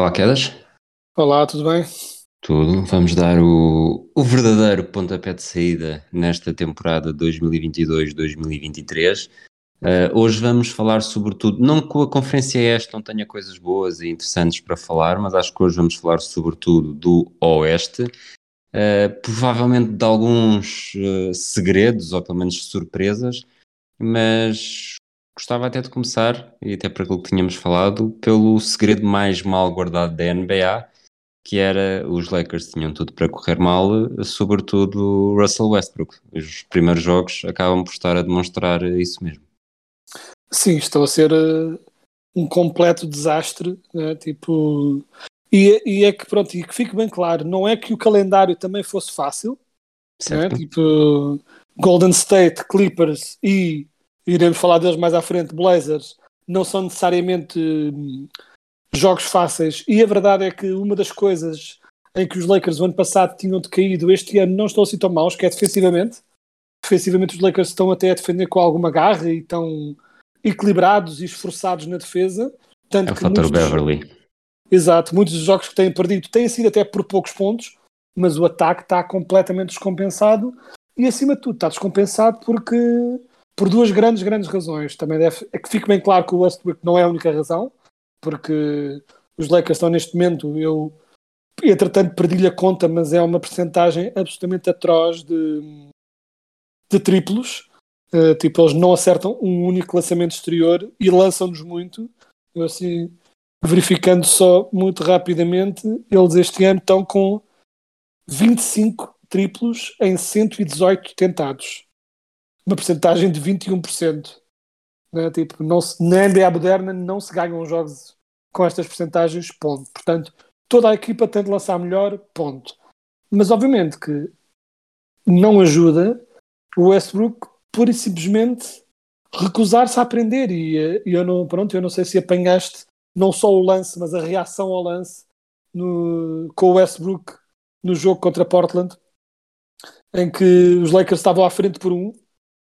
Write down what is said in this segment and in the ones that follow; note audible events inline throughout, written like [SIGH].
Olá, Quedas. Olá, tudo bem? Tudo. Vamos dar o, o verdadeiro pontapé de saída nesta temporada 2022-2023. Uh, hoje vamos falar sobretudo, não que a conferência esta não tenha coisas boas e interessantes para falar, mas acho que hoje vamos falar sobretudo do Oeste, uh, provavelmente de alguns uh, segredos ou pelo menos surpresas, mas gostava até de começar, e até para aquilo que tínhamos falado, pelo segredo mais mal guardado da NBA, que era os Lakers tinham tudo para correr mal, sobretudo Russell Westbrook. Os primeiros jogos acabam por estar a demonstrar isso mesmo. Sim, estou a ser uh, um completo desastre, né? tipo, e, e é que pronto, e que fique bem claro, não é que o calendário também fosse fácil, né? Tipo Golden State, Clippers e iremos falar deles mais à frente, Blazers, não são necessariamente hum, jogos fáceis, e a verdade é que uma das coisas em que os Lakers o ano passado tinham decaído, este ano não estão assim tão maus, que é defensivamente. Defensivamente os Lakers estão até a defender com alguma garra e estão equilibrados e esforçados na defesa. Tanto É o que fator muitos Beverly. Exato, muitos dos jogos que têm perdido têm sido até por poucos pontos, mas o ataque está completamente descompensado e acima de tudo está descompensado porque por duas grandes, grandes razões. Também deve, é que fique bem claro que o Westbrook não é a única razão, porque os Lakers estão neste momento, eu entretanto perdi-lhe a conta, mas é uma percentagem absolutamente atroz de, de triplos. Uh, tipo, eles não acertam um único lançamento exterior e lançam-nos muito. Eu assim, verificando só muito rapidamente, eles este ano estão com 25 triplos em 118 tentados. Uma percentagem de 21%. Né? Tipo, não se, na NBA moderna não se ganham jogos com estas percentagens, ponto. Portanto, toda a equipa tem de lançar melhor, ponto. Mas obviamente que não ajuda o Westbrook pura e simplesmente recusar-se a aprender e, e eu não, pronto, eu não sei se apanhaste não só o lance, mas a reação ao lance no, com o Westbrook no jogo contra Portland, em que os Lakers estavam à frente por um,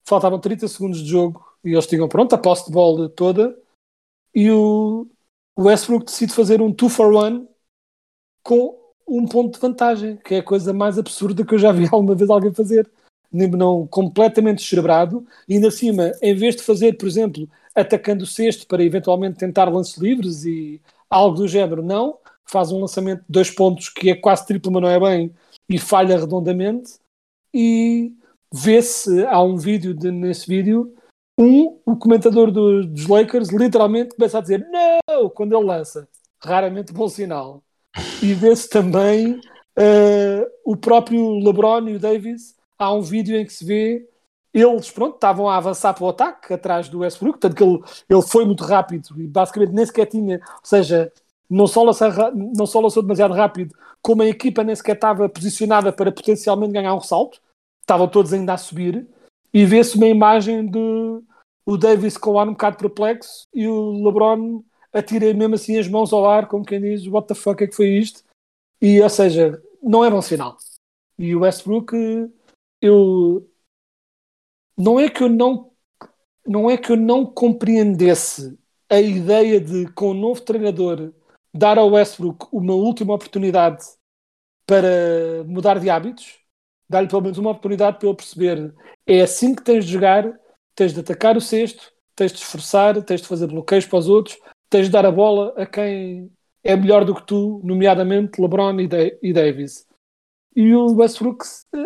faltavam 30 segundos de jogo e eles tinham pronto a posse de bola toda e o, Westbrook decide fazer um 2 for 1 com um ponto de vantagem, que é a coisa mais absurda que eu já vi [LAUGHS] alguma vez alguém fazer. Não, completamente descerebrado, e ainda acima, em vez de fazer, por exemplo, atacando o cesto para eventualmente tentar lances livres e algo do género, não, faz um lançamento de dois pontos que é quase triplo, mas não é bem, e falha redondamente. E vê-se, há um vídeo de- nesse vídeo, um, o comentador do- dos Lakers literalmente começa a dizer não quando ele lança. Raramente bom sinal. E vê-se também eh, o próprio LeBron e o Davis. Há um vídeo em que se vê eles, pronto, estavam a avançar para o ataque atrás do Westbrook, tanto que ele, ele foi muito rápido e basicamente nem sequer tinha, ou seja, não só, lançar, ra- não só lançou demasiado rápido, como a equipa nem sequer estava posicionada para potencialmente ganhar um ressalto, estavam todos ainda a subir, e vê-se uma imagem de o Davis com o ar um bocado perplexo e o LeBron atira mesmo assim as mãos ao ar, como quem diz, what the fuck é que foi isto? E, ou seja, não é bom sinal. E o Westbrook, eu não é que eu não não é que eu não compreendesse a ideia de com o novo treinador dar ao Westbrook uma última oportunidade para mudar de hábitos, dar-lhe pelo menos uma oportunidade para ele perceber é assim que tens de jogar, tens de atacar o cesto, tens de esforçar, tens de fazer bloqueios para os outros, tens de dar a bola a quem é melhor do que tu, nomeadamente LeBron e, e Davis. E o Westbrook eh,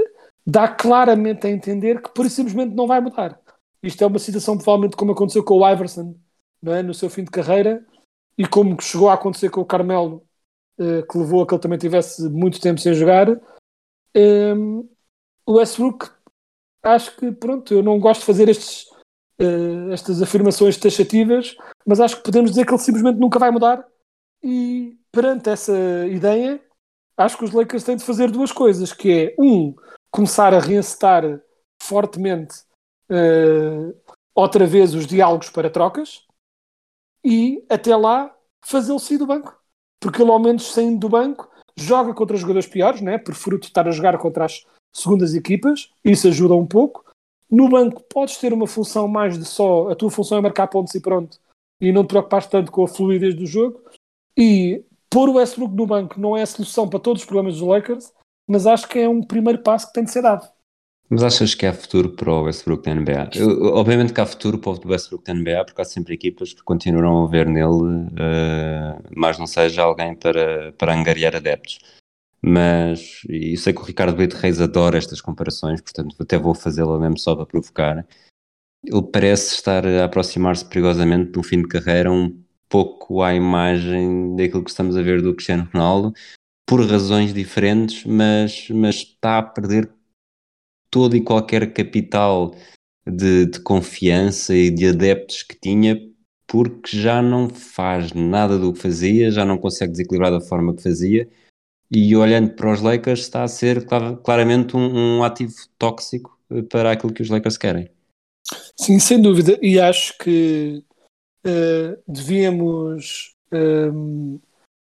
dá claramente a entender que por e simplesmente não vai mudar. Isto é uma situação provavelmente como aconteceu com o Iverson não é? no seu fim de carreira e como chegou a acontecer com o Carmelo, eh, que levou a que ele também tivesse muito tempo sem jogar. Ehm, o Westbrook acho que, pronto, eu não gosto de fazer estes, uh, estas afirmações taxativas, mas acho que podemos dizer que ele simplesmente nunca vai mudar. E perante essa ideia, acho que os Lakers têm de fazer duas coisas, que é, um, começar a reencetar fortemente uh, outra vez os diálogos para trocas e, até lá, fazê-lo sair do banco. Porque ele, ao menos saindo do banco, joga contra os jogadores piores, né? de estar a jogar contra as segundas equipas, isso ajuda um pouco. No banco podes ter uma função mais de só, a tua função é marcar pontos e pronto, e não te preocupares tanto com a fluidez do jogo. E pôr o Westbrook no banco não é a solução para todos os problemas dos Lakers, mas acho que é um primeiro passo que tem de ser dado. Mas achas que há futuro para o Westbrook da NBA? Eu, obviamente que há futuro para o Westbrook da NBA, porque há sempre equipas que continuarão a ver nele, uh, mas não seja alguém para, para angariar adeptos. Mas, e sei que o Ricardo Brito Reis adora estas comparações, portanto até vou fazê-la mesmo só para provocar. Ele parece estar a aproximar-se perigosamente de um fim de carreira um pouco à imagem daquilo que estamos a ver do Cristiano Ronaldo, por razões diferentes, mas, mas está a perder todo e qualquer capital de, de confiança e de adeptos que tinha, porque já não faz nada do que fazia, já não consegue desequilibrar da forma que fazia, e olhando para os Lakers está a ser claramente um, um ativo tóxico para aquilo que os Lakers querem. Sim, sem dúvida, e acho que uh, devíamos uh,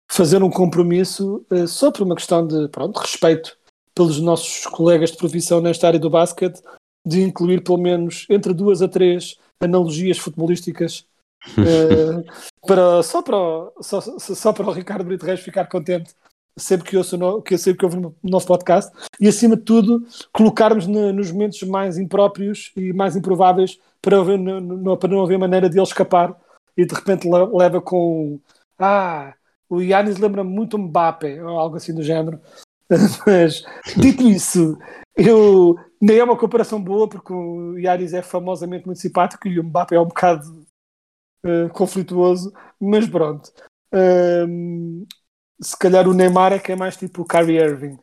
fazer um compromisso uh, só por uma questão de pronto, respeito pelos nossos colegas de profissão nesta área do basquete, de incluir pelo menos entre duas a três analogias futebolísticas uh, [LAUGHS] para, só, para o, só, só para o Ricardo Brito Reis ficar contente sempre que ouço no, que sempre que ouve no nosso podcast. E acima de tudo colocarmos no, nos momentos mais impróprios e mais improváveis para, haver, no, para não haver maneira de ele escapar. E de repente leva com ah, o Yannis lembra muito o Mbappé ou algo assim do género [LAUGHS] Mas, dito isso, eu nem é uma comparação boa, porque o Yaris é famosamente muito simpático e o Mbappé é um bocado uh, conflituoso, mas pronto. Um, se calhar o Neymar é que é mais tipo o Kyrie Irving.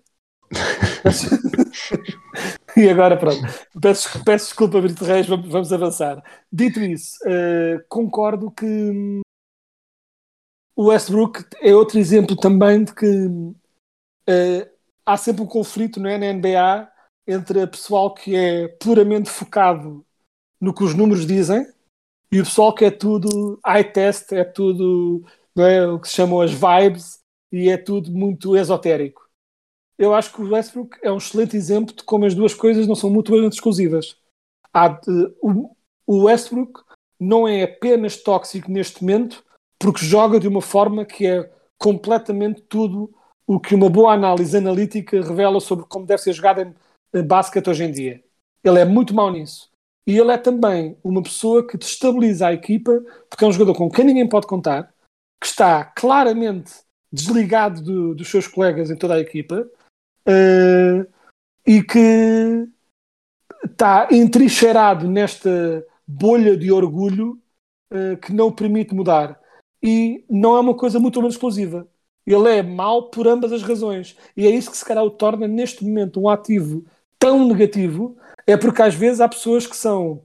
[LAUGHS] e agora pronto, peço, peço desculpa, Brito Reis, vamos, vamos avançar. Dito isso, uh, concordo que hum, o Westbrook é outro exemplo também de que uh, há sempre um conflito não é, na NBA entre o pessoal que é puramente focado no que os números dizem e o pessoal que é tudo eye test, é tudo não é, o que se chamam as vibes e é tudo muito esotérico. Eu acho que o Westbrook é um excelente exemplo de como as duas coisas não são mutuamente exclusivas. Há, o, o Westbrook não é apenas tóxico neste momento porque joga de uma forma que é completamente tudo o que uma boa análise analítica revela sobre como deve ser jogada em basquete hoje em dia. Ele é muito mau nisso. E ele é também uma pessoa que destabiliza a equipa, porque é um jogador com quem ninguém pode contar, que está claramente desligado do, dos seus colegas em toda a equipa uh, e que está entrincheirado nesta bolha de orgulho uh, que não permite mudar. E não é uma coisa muito menos explosiva. Ele é mau por ambas as razões. E é isso que se calhar o torna neste momento um ativo tão negativo. É porque às vezes há pessoas que são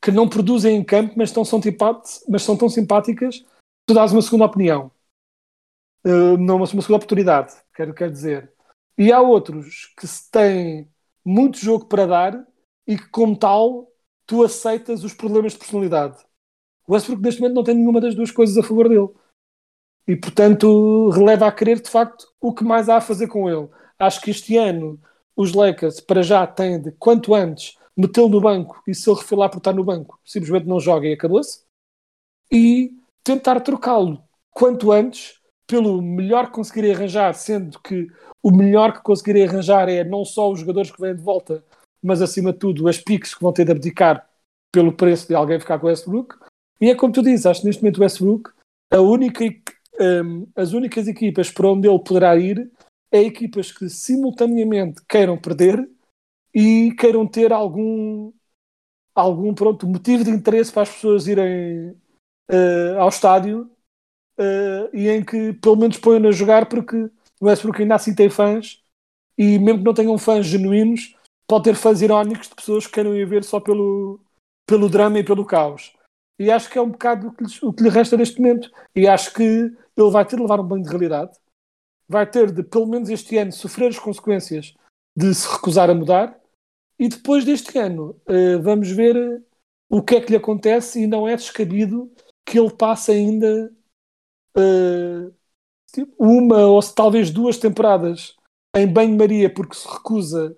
que não produzem em campo, mas, estão, são, mas são tão simpáticas tu dás uma segunda opinião. Uh, uma, uma segunda oportunidade, quero, quero dizer. E há outros que têm muito jogo para dar e que, como tal, tu aceitas os problemas de personalidade. O Westbrook, neste momento, não tem nenhuma das duas coisas a favor dele e portanto releva a querer de facto o que mais há a fazer com ele. Acho que este ano os Lakers para já têm de quanto antes metê-lo no banco e se ele refilar por estar no banco simplesmente não joga e acabou-se e tentar trocá-lo quanto antes pelo melhor que conseguirem arranjar, sendo que o melhor que conseguirem arranjar é não só os jogadores que vêm de volta, mas acima de tudo as piques que vão ter de abdicar pelo preço de alguém ficar com o Westbrook. E é como tu dizes, acho que neste momento o Westbrook a única um, as únicas equipas para onde ele poderá ir é equipas que simultaneamente queiram perder e queiram ter algum algum pronto motivo de interesse para as pessoas irem uh, ao estádio uh, e em que pelo menos ponham a jogar porque o Westbrook ainda assim tem fãs e mesmo que não tenham fãs genuínos pode ter fãs irónicos de pessoas que querem ir ver só pelo, pelo drama e pelo caos. E acho que é um bocado o que, o que lhe resta neste momento. E acho que ele vai ter de levar um banho de realidade, vai ter de, pelo menos este ano, sofrer as consequências de se recusar a mudar. E depois deste ano, eh, vamos ver eh, o que é que lhe acontece. E não é descabido que ele passe ainda eh, tipo, uma ou talvez duas temporadas em banho-maria porque se recusa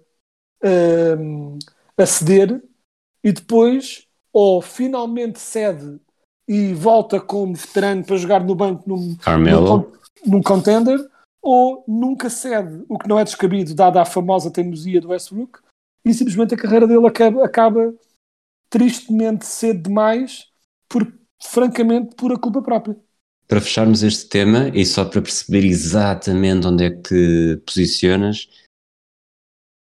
a ceder e depois ou finalmente cede e volta como veterano para jogar no banco num, num, num contender ou nunca cede, o que não é descabido dada a famosa teimosia do Westbrook e simplesmente a carreira dele acaba, acaba tristemente cedo demais por, francamente, por a culpa própria. Para fecharmos este tema e só para perceber exatamente onde é que te posicionas,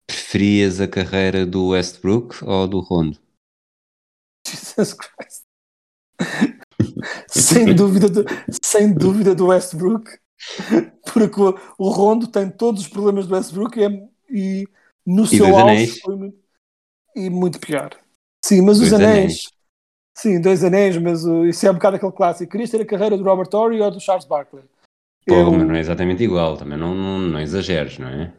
preferias a carreira do Westbrook ou do Rondo? Jesus Christ. sem, dúvida do, sem dúvida do Westbrook, porque o, o Rondo tem todos os problemas do Westbrook e, é- e no seu dois auge foi muito, e muito pior. Sim, mas os Dois anéis, anéis. sim, dois anéis, mas o- isso é um bocado aquele clássico. Querias ter a carreira do Robert Torrey ou do Charles Barkley? Pô, Eu- mas não é exatamente igual, também não, não, não exageres, não é?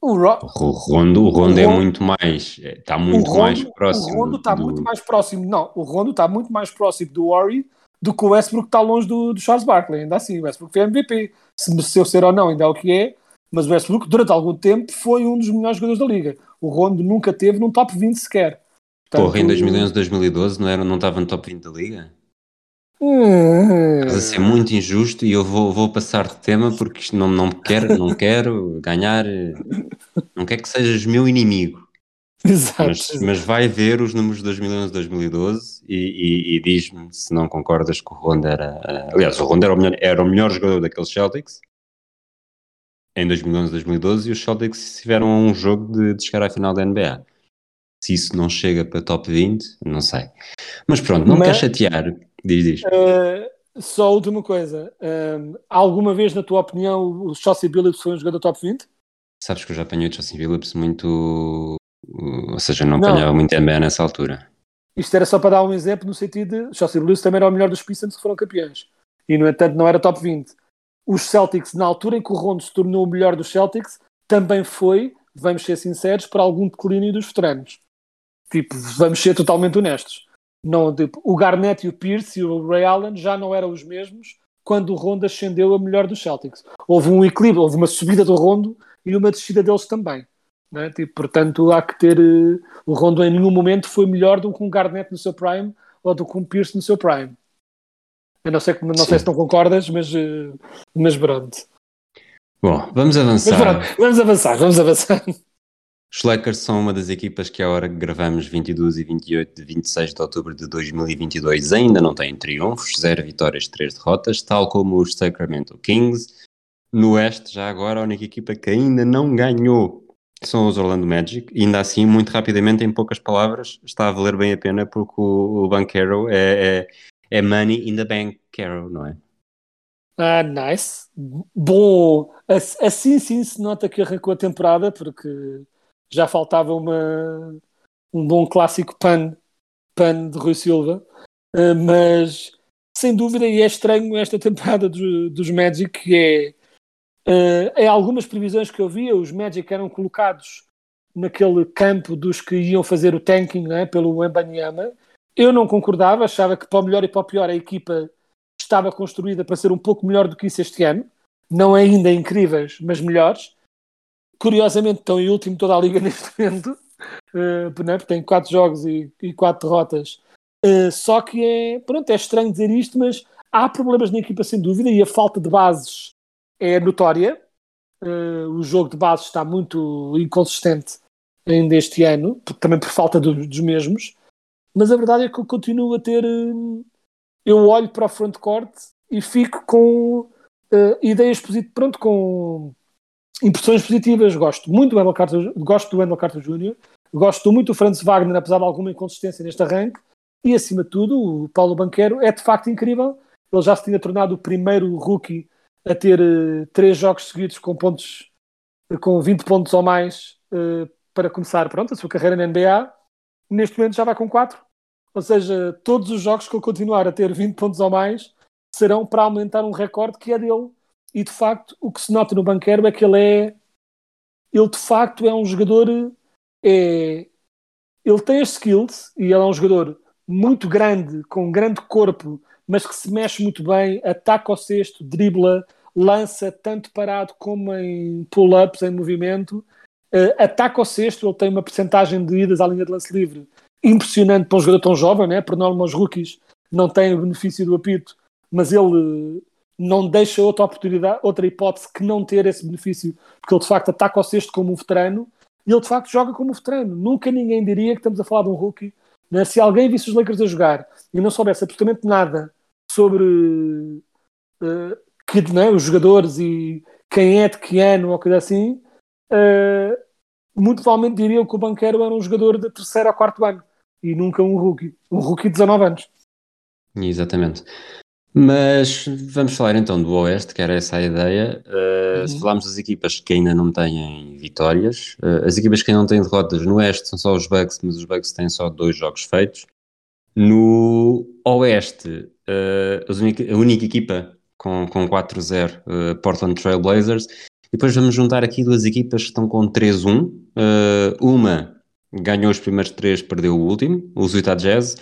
O, Ro- O Rondo, o Rondo é Rondo- muito mais, está muito o Rondo, mais próximo. O Rondo do- está do- muito mais próximo. Não, o Rondo está muito mais próximo do Ori do que o Westbrook está longe do, do Charles Barkley. Ainda assim, o Westbrook foi MVP. Se mereceu ser ou não, ainda é o que é. Mas o Westbrook, durante algum tempo, foi um dos melhores jogadores da liga. O Rondo nunca teve num top 20 sequer. Porra, em Portanto, 2011, 2012 não, era, não estava no top 20 da liga? Hum, Estás a ser muito injusto e eu vou, vou passar de tema porque isto não, não quero, não quero ganhar, não quero que sejas meu inimigo. Exato. Mas, mas vai ver os números de 2011, 2012 e, e, e diz-me se não concordas que o Rondo era. eh, Aliás, o Rondo era o melhor, era o melhor jogador daqueles Celtics em 2011, 2012 e os Celtics tiveram um jogo de, de chegar à final da NBA. Se isso não chega para top 20, não sei. Mas pronto, não me quer chatear. Diz, diz. Uh, só a última coisa. Um, alguma vez, na tua opinião, o Chelsea Billups foi um jogador top 20? Sabes que eu já apanhei o Justin Phillips muito. uh, Ou seja, não Não. apanhava muito NBA nessa altura. Isto era só para dar um exemplo no sentido de Chelsea Blues também era o melhor dos Pistons que foram campeões. E, no entanto, não era top 20. Os Celtics, na altura em que o Rondo se tornou o melhor dos Celtics, também foi, vamos ser sinceros, para algum declínio dos veteranos. Tipo, vamos ser totalmente honestos. Não, tipo, o Garnett e o Pierce e o Ray Allen já não eram os mesmos quando o Rondo ascendeu a melhor dos Celtics. Houve um equilíbrio, houve uma subida do Rondo e uma descida deles também. né? Tipo, portanto, há que ter. eh, o Rondo em nenhum momento foi melhor do que um Garnett no seu prime ou do que um Pierce no seu prime. Eu não sei, não sei se não concordas, mas, eh, mas pronto. Bom, vamos Mas avançar. pronto, vamos avançar, vamos avançar. Os Lakers são uma das equipas que, à hora que gravamos 22 e 28 de 26 de outubro de 2022, ainda não têm triunfos, 0 vitórias, 3 derrotas, tal como os Sacramento Kings. No Oeste, já agora, a única equipa que ainda não ganhou são os Orlando Magic. E ainda assim, muito rapidamente, em poucas palavras, está a valer bem a pena porque o, o Banquero é, é, é money in the bank, Carroll, não é? Ah, nice. Bom, ass- assim sim se nota que arrancou a temporada, porque já faltava uma, um bom clássico pan, pan de Rui Silva. Ah, mas, sem dúvida, e é estranho esta [LAUGHS] temporada do- dos Magic, que é, ah, em algumas previsões que eu via, os Magic eram colocados naquele campo dos que iam fazer o tanking né, pelo Embanyama. Eu não concordava, achava que para o melhor e para o pior a equipa estava construída para ser um pouco melhor do que isso este ano. Não ainda incríveis, mas melhores. Curiosamente, estão em último toda a liga [LAUGHS] neste momento. Uh, né, porque tem quatro jogos e, e quatro derrotas. Uh, só que é, pronto, é estranho dizer isto, mas há problemas na equipa sem dúvida e a falta de bases é notória. Uh, o jogo de bases está muito inconsistente ainda este ano, também por falta do- dos mesmos. Mas a verdade é que eu continuo a ter. hum, eu olho para o frontcourt e fico com eh, ideias positivas, pronto, com impressões positivas. Gosto muito do Wendell Carter, gosto do Wendell Carter Jr., gosto muito do Franz Wagner, apesar de alguma inconsistência neste arranque, e acima de tudo, o Paulo Banquero é de facto incrível. Ele já se tinha tornado o primeiro rookie a ter eh, três jogos seguidos com pontos com 20 pontos ou mais eh, para começar pronto, a sua carreira na NBA, neste momento já vai com 4. Ou seja, todos os jogos que ele continuar a ter 20 pontos ou mais serão para aumentar um recorde que é dele. E de facto, o que se nota no banqueiro é que ele é. Ele de facto é um jogador. É, ele tem as skills e ele é um jogador muito grande, com um grande corpo, mas que se mexe muito bem, ataca ao cesto, dribla, lança tanto parado como em pull-ups, em movimento, uh, ataca ao cesto, ele tem uma percentagem de idas à linha de lance livre impressionante para um jogador tão jovem, né? por norma os rookies não têm o benefício do apito, mas ele não deixa outra oportunidade, outra hipótese que não ter esse benefício, porque ele de facto ataca ao cesto como um veterano e ele de facto joga como um veterano. Nunca ninguém diria que estamos a falar de um rookie. Né? Se alguém visse os Lakers a jogar e não soubesse absolutamente nada sobre uh, que, né, os jogadores e quem é de que ano ou coisa assim, uh, muito provavelmente diriam que o Banqueiro era um jogador de terceiro ou quarto ano e nunca um rookie. Um rookie de 19 anos. Exatamente. Mas vamos falar então do Oeste, que era essa a ideia. Uh, uhum. Se falarmos das equipas que ainda não têm vitórias, uh, as equipas que ainda não têm derrotas no Oeste são só os Bucks, mas os Bucks têm só dois jogos feitos. No Oeste, uh, a única equipa com, com 4-0, Portland Trail Blazers. E depois vamos juntar aqui duas equipas que estão com 3-1. uma ganhou os primeiros três, perdeu o último, os Utah Jazz.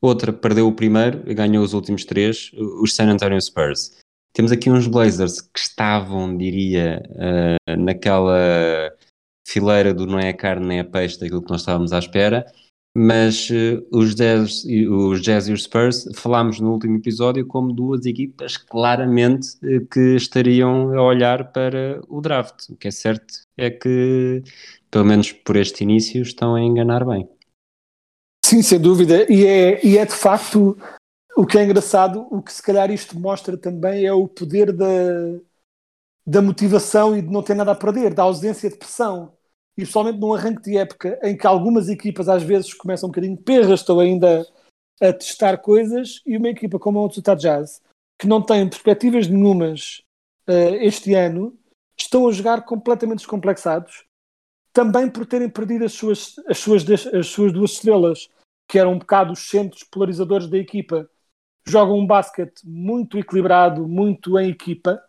Outra perdeu o primeiro e ganhou os últimos três, os San Antonio Spurs. Temos aqui uns Blazers que estavam, diria, uh, naquela fileira do não é carne nem é peixe daquilo que nós estávamos à espera, mas uh, os, Jazz, os Jazz e os Spurs falámos no último episódio como duas equipas claramente uh, que estariam a olhar para o draft. O que é certo é que, pelo menos por este início, estão a enganar bem. Sim, sem dúvida. E é, e é de facto o que é engraçado, o que se calhar isto mostra também é o poder da, da motivação e de não ter nada a perder, da ausência de pressão. E principalmente num arranque de época em que algumas equipas às vezes começam um bocadinho perras, estão ainda a testar coisas, e uma equipa como a Utah Jazz, que não tem perspectivas nenhumas uh, este ano, estão a jogar completamente descomplexados, também por terem perdido as suas, as suas, as suas duas estrelas que eram um bocado os centros polarizadores da equipa, jogam um basquete muito equilibrado, muito em equipa.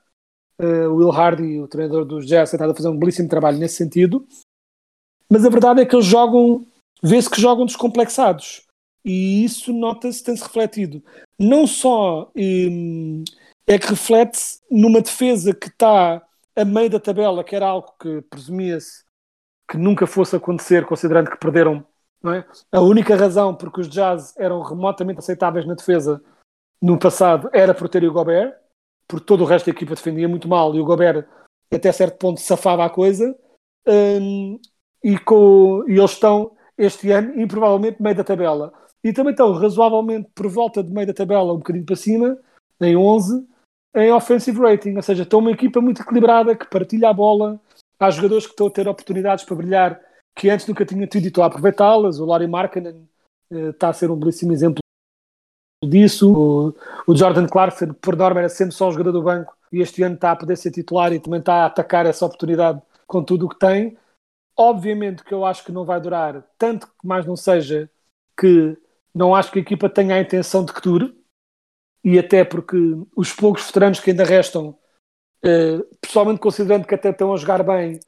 Uh, Will Hardy, o treinador dos Jazz, está a fazer um belíssimo trabalho nesse sentido. Mas a verdade é que eles jogam, vê-se que jogam descomplexados. E isso nota-se, tem-se refletido. Não só um, é que reflete-se numa defesa que está a meio da tabela, que era algo que presumia-se que nunca fosse acontecer, considerando que perderam é? A única razão porque os Jazz eram remotamente aceitáveis na defesa no passado era por ter o Gobert, porque todo o resto da equipa defendia muito mal e o Gobert até certo ponto safava a coisa. Um, e, com, e eles estão este ano improvavelmente meio da tabela. E também estão razoavelmente por volta de meio da tabela, um bocadinho para cima, em 11, em offensive rating. Ou seja, estão uma equipa muito equilibrada que partilha a bola. Há jogadores que estão a ter oportunidades para brilhar que antes nunca tinha tido e estou a aproveitá-las. O Laurie Markkinen uh, está a ser um belíssimo exemplo disso. O, o, Jordan Clarkson, por norma, era sempre só um jogador do banco e este ano está a poder ser titular e também está a atacar essa oportunidade com tudo o que tem. Obviamente que eu acho que não vai durar, tanto que mais não seja que não acho que a equipa tenha a intenção de que dure, e até porque os poucos veteranos que ainda restam, eh, pessoalmente considerando que até estão a jogar bem,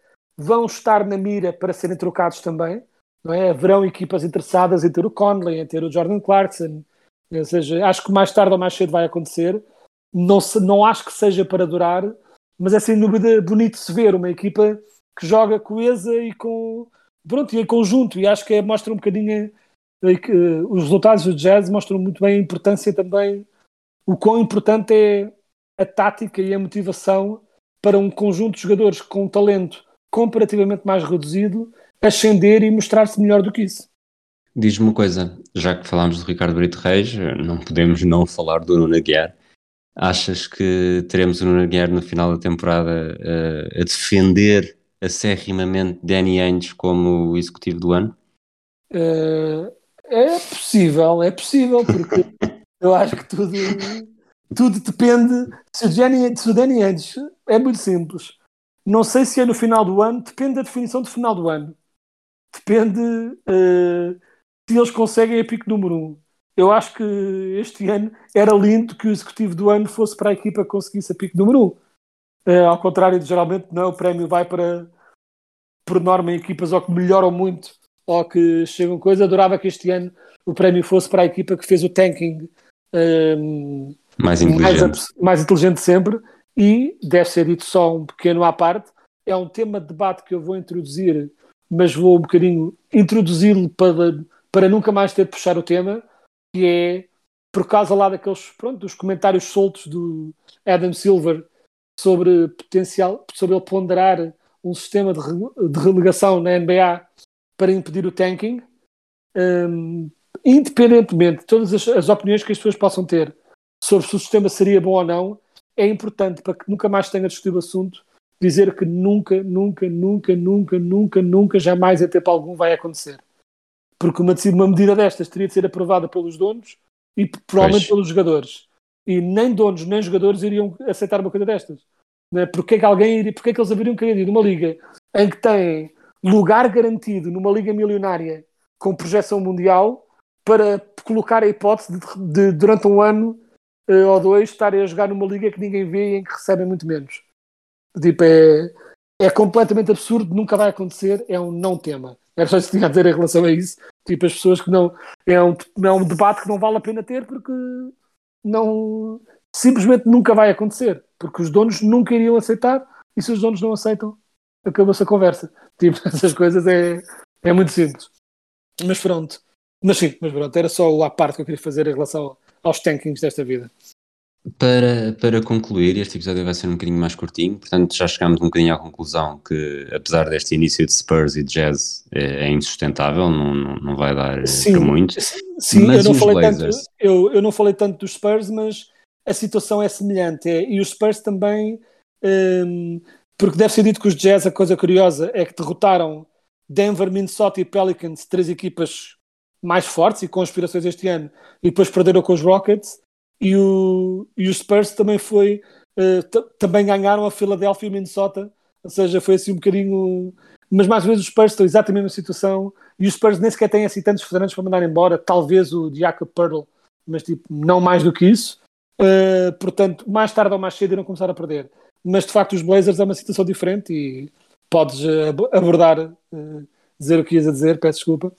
vão estar na mira para serem trocados também. Não é? Haverão equipas interessadas em ter o Conley, em ter o Jordan Clarkson. Ou seja, acho que mais tarde ou mais cedo vai acontecer. Não, se, não acho que seja para durar, mas é sem dúvida bonito se ver uma equipa que joga coesa e com pronto, e em conjunto. E acho que é, mostra um bocadinho uh, os resultados do Jazz mostram muito bem a importância também, o quão importante é a tática e a motivação para um conjunto de jogadores com talento comparativamente mais reduzido, ascender e mostrar-se melhor do que isso. Diz-me uma coisa, já que falámos do Ricardo Brito Reis, não podemos não falar do Nuno Aguiar. Achas que teremos o Nuno Aguiar no final da temporada uh, a defender acerrimamente Danny Ainge como o executivo do ano? Uh, é possível, é possível, porque [LAUGHS] eu acho que tudo, tudo depende. Se o, Danny, se o Danny Ainge é muito simples, não sei se é no final do ano, depende da definição do final do ano. depende uh, se eles conseguem a pico número um. Eu acho que este ano era lindo que o executivo do ano fosse para a equipa que conseguisse a pico número um. Uh, ao contrário de geralmente não, o prémio vai para por norma em equipas ou que melhoram muito ou que chegam coisa. Adorava que este ano o prémio fosse para a equipa que fez o tanking um, mais inteligente. Mais, mais inteligente sempre. E deve ser dito só um pequeno à parte. É um tema de debate que eu vou introduzir, mas vou um bocadinho introduzi-lo para, para nunca mais ter de puxar o tema, que é por causa lá daqueles, pronto, dos comentários soltos do Adam Silver sobre potencial, sobre ele ponderar um sistema de, de relegação na NBA para impedir o tanking. Um, independentemente de todas as, as, opiniões que as pessoas possam ter sobre se o sistema seria bom ou não, é importante para que nunca mais tenha discutido o assunto dizer que nunca, nunca, nunca, nunca, nunca, nunca, jamais em tempo algum vai acontecer. Porque uma, uma medida destas teria de ser aprovada pelos donos e provavelmente pois. pelos jogadores. E nem donos nem jogadores iriam aceitar uma coisa destas. Né? Porque é que alguém iria, porque é que eles haveriam querido ir numa liga em que tem lugar garantido numa liga milionária com projeção mundial para colocar a hipótese de, de durante um ano uh, ou dois estarem a jogar numa liga que ninguém vê e em que recebem muito menos. Tipo, é, é completamente absurdo, nunca vai acontecer, é um não tema. Era só isso que tinha a dizer em relação a isso. Tipo, as pessoas que não. É um, é um debate que não vale a pena ter porque não. Simplesmente nunca vai acontecer. Porque os donos nunca iriam aceitar e se os donos não aceitam, acabou-se a conversa. Tipo, [LAUGHS] essas coisas é, é muito simples. Mas pronto. Mas sim, mas pronto, era só a parte que eu queria fazer em relação aos tankings desta vida. Para, para concluir, este episódio vai ser um bocadinho mais curtinho, portanto já chegámos um bocadinho à conclusão que, apesar deste início de Spurs e Jazz, é, é insustentável, não, não, não vai dar sim, para muito. Sim, mas eu não, falei tanto, eu, eu não falei tanto dos Spurs, mas a situação é semelhante. É, e os Spurs também, um, porque deve ser dito que os Jazz, a coisa curiosa é que derrotaram Denver, Minnesota e Pelicans, três equipas mais fortes e com aspirações este ano, e depois perderam com os Rockets, e, o, e os Spurs também foi uh, também ganharam a Philadelphia e Minnesota, ou seja, foi assim um bocadinho. Mas mais vezes os Spurs estão exatamente na situação e os Spurs nem sequer têm assim tantos federantes para mandar embora, talvez o Jacob Pearl, mas tipo, não mais do que isso. Uh, portanto, mais tarde ou mais cedo irão começar a perder. Mas de facto, os Blazers é uma situação diferente e podes uh, abordar, uh, dizer o que ias a dizer, peço desculpa.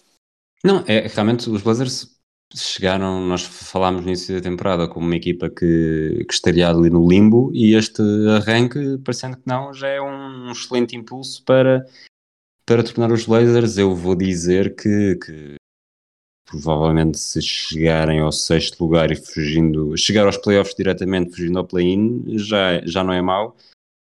Não, é realmente os Blazers chegaram, nós falámos no início da temporada como uma equipa que, que estaria ali no limbo e este arranque, parecendo que não, já é um excelente impulso para, para tornar os Blazers. Eu vou dizer que, que provavelmente se chegarem ao sexto lugar e fugindo, chegar aos playoffs diretamente fugindo ao play-in, já, já não é mau.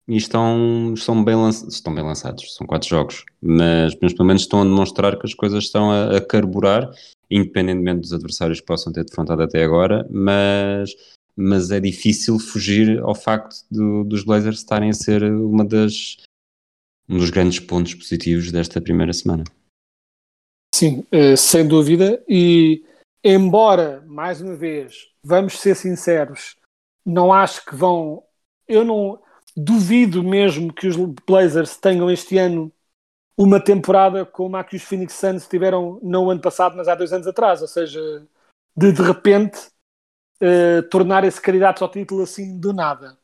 E estão, estão, bem lançados, estão bem lançados, são quatro jogos, mas, mas pelo menos estão a demonstrar que as coisas estão a, a carburar, independentemente dos adversários que possam ter defrontado até agora, mas, mas é difícil fugir ao facto do, dos Blazers estarem a ser uma das, um dos grandes pontos positivos desta primeira semana. Sim, eh, sem dúvida. E embora, mais uma vez, vamos ser sinceros, não acho que vão. Eu não duvido mesmo que os Blazers tenham este ano uma temporada como a que os Phoenix Suns tiveram não o ano passado, mas há dois anos atrás. Ou seja, de de repente uh, tornar esse candidato ao título assim do nada.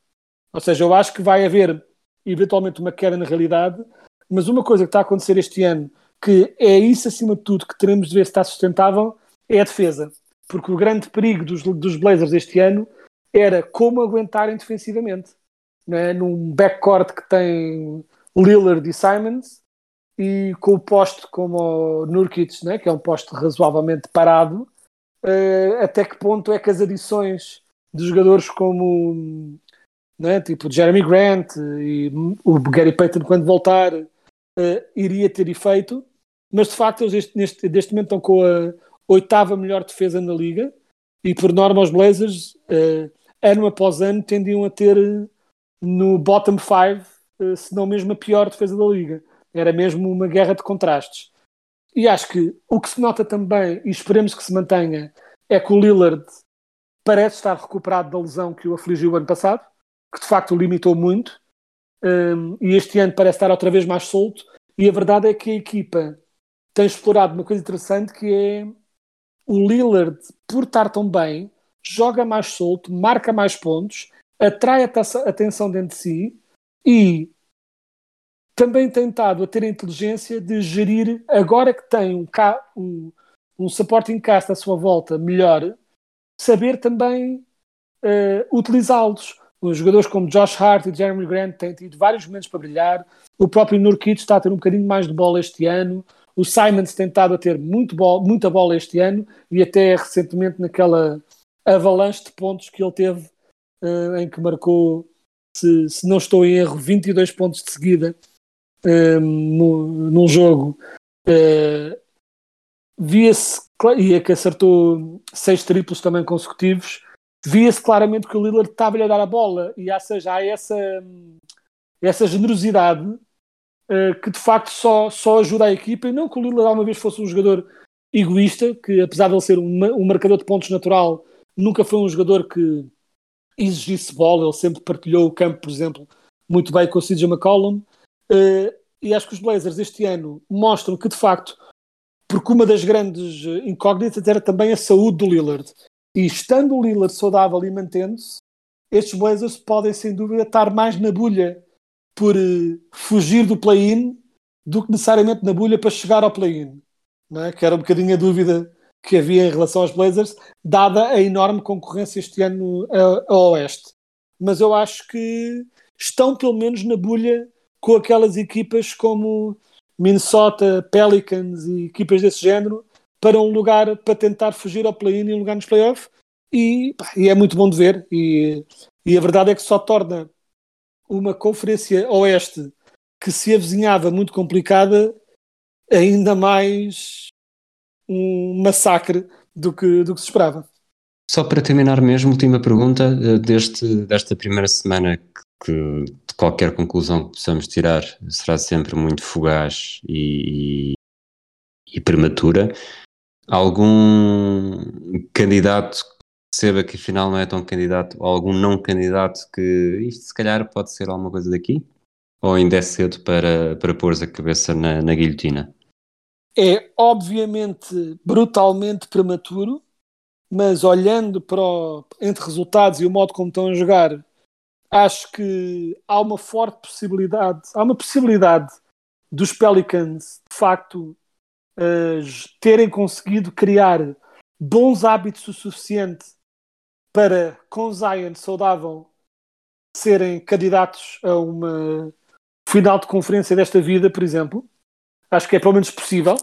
Ou seja, eu acho que vai haver eventualmente uma queda na realidade, mas uma coisa que está a acontecer este ano que é isso acima de tudo que teremos de ver se está sustentável, é a defesa. Porque o grande perigo dos, dos Blazers este ano era como aguentarem defensivamente. Né? Num backcourt que tem Lillard e Simons e com o poste como o Nurkic, né? que é um poste razoavelmente parado, uh, até que ponto é que as adições de jogadores como né? tipo Jeremy Grant e o Gary Payton quando voltar uh, iria ter efeito mas de facto eles neste, neste momento estão com a oitava melhor defesa na liga e por norma os Blazers uh, ano após ano tendiam a ter no bottom five, uh, se não mesmo a pior defesa da liga. Era mesmo uma guerra de contrastes. E acho que o que se nota também, e esperemos que se mantenha, é que o Lillard parece estar recuperado da lesão que o afligiu o ano passado, que de facto o limitou muito, um, e este ano parece estar outra vez mais solto. E a verdade é que a equipa tem explorado uma coisa interessante que é o Lillard, por estar tão bem, joga mais solto, marca mais pontos, atrai a atenção dentro de si e também tem estado a ter a inteligência de gerir, agora que tem um, um, um supporting cast à sua volta melhor, saber também eh, utilizá-los. Os jogadores como Josh Hart e Jeremy Grant têm tido vários momentos para brilhar. O próprio Nurkic está a ter um bocadinho mais de bola este ano. O Simons tem estado a ter muito bol- muita bola este ano e até recentemente naquela avalanche de pontos que ele teve, eh, em que marcou, se, se não estou em erro, 22 pontos de seguida eh, no, num jogo. Eh, Via-se, e é que acertou seis triplos também consecutivos, via-se claramente que o Lillard estava-lhe a dar a bola e, ou seja, há essa, essa generosidade eh, que de facto só, só ajuda a equipa e não que o Lillard alguma vez fosse um jogador egoísta, que apesar de ele ser um, um marcador de pontos natural, nunca foi um jogador que exigisse bola, ele sempre partilhou o campo, por exemplo, muito bem com o CJ McCollum. Eh, e acho que os Blazers este ano mostram que de facto, porque uma das grandes eh, incógnitas era também a saúde do Lillard. E estando o Lillard saudável e mantendo-se, estes Blazers podem sem dúvida estar mais na bolha por eh, fugir do play-in do que necessariamente na bolha para chegar ao play-in. é? Que era um bocadinho a dúvida que havia em relação aos Blazers, dada a enorme concorrência este ano a, a Oeste. Mas eu acho que estão pelo menos na bolha com aquelas equipas como Minnesota, Pelicans e equipas desse género para um lugar para tentar fugir ao play-in e um lugar nos playoffs e, e é muito bom de ver e, e a verdade é que só torna uma conferência oeste que se avizinhava muito complicada ainda mais um massacre do que, do que se esperava. Só para terminar mesmo, última pergunta eh, deste, desta primeira semana que, de qualquer conclusão que possamos tirar será sempre muito fugaz e, e prematura. Algum candidato que perceba que afinal não é tão candidato, ou algum não candidato que isto se calhar pode ser alguma coisa daqui? Ou ainda é cedo para, para pôr a cabeça na, na guilhotina? É obviamente brutalmente prematuro, mas olhando para o, entre resultados e o modo como estão a jogar, acho que há uma forte possibilidade, há uma possibilidade dos Pelicans de facto eh, terem conseguido criar bons hábitos o suficiente para, com Zion saudável, serem candidatos a uma final de conferência desta vida, por exemplo. Acho que é pelo menos possível,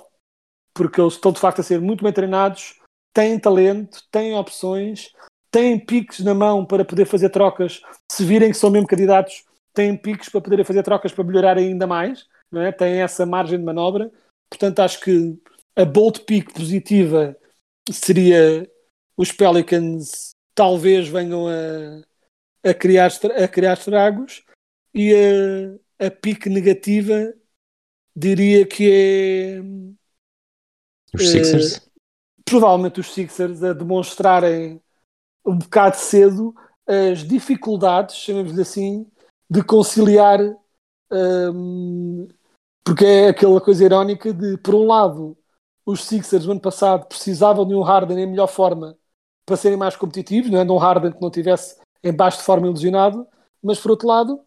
porque eles estão de facto a ser muito bem treinados, têm talento, têm opções, têm piques na mão para poder fazer trocas. Se virem que são mesmo candidatos, têm piques para poderem fazer trocas para melhorar ainda mais, não é? têm essa margem de manobra. Portanto, acho que a bold pick positiva seria os Pelicans talvez venham a, a, criar, a criar estragos e a, a pique negativa diria que é Os Sixers? provavelmente os Sixers a demonstrarem um bocado cedo as dificuldades, chamemos-lhe assim, de conciliar, hum, porque é aquela coisa irónica de, por um lado, os Sixers no ano passado precisavam de um Harden em melhor forma para serem mais competitivos, não é? de um Harden que não tivesse em baixo de forma ilusionado, mas por outro lado,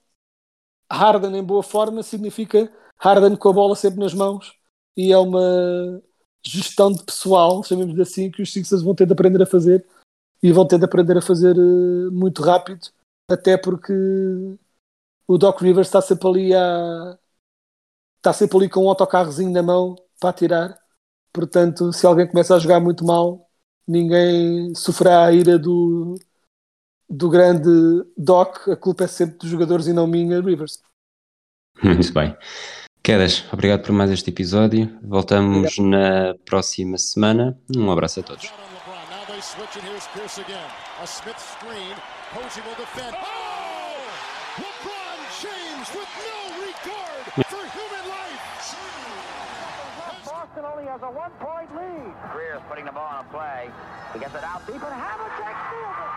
Harden em boa forma significa Harden com a bola sempre nas mãos e é uma gestão de pessoal, chamemos assim, que os Sixers vão ter de aprender a fazer e vão ter de aprender a fazer eh, muito rápido, até porque o Doc Rivers está sempre ali a está sempre ali com um autocarrozinho na mão para atirar. Portanto, se alguém começa a jogar muito mal, ninguém sofrerá a ira do, do grande Doc. A culpa é sempre dos jogadores e não minha, Rivers. [LAUGHS] Muito bem. Quedas, obrigado por mais este episódio. Voltamos na próxima semana. Um abraço a todos. Oh! LeBron James with no regard for human life. Boston only has a one-point lead. Greer's putting the ball on a play. He gets it out deep and Havlicek steals it.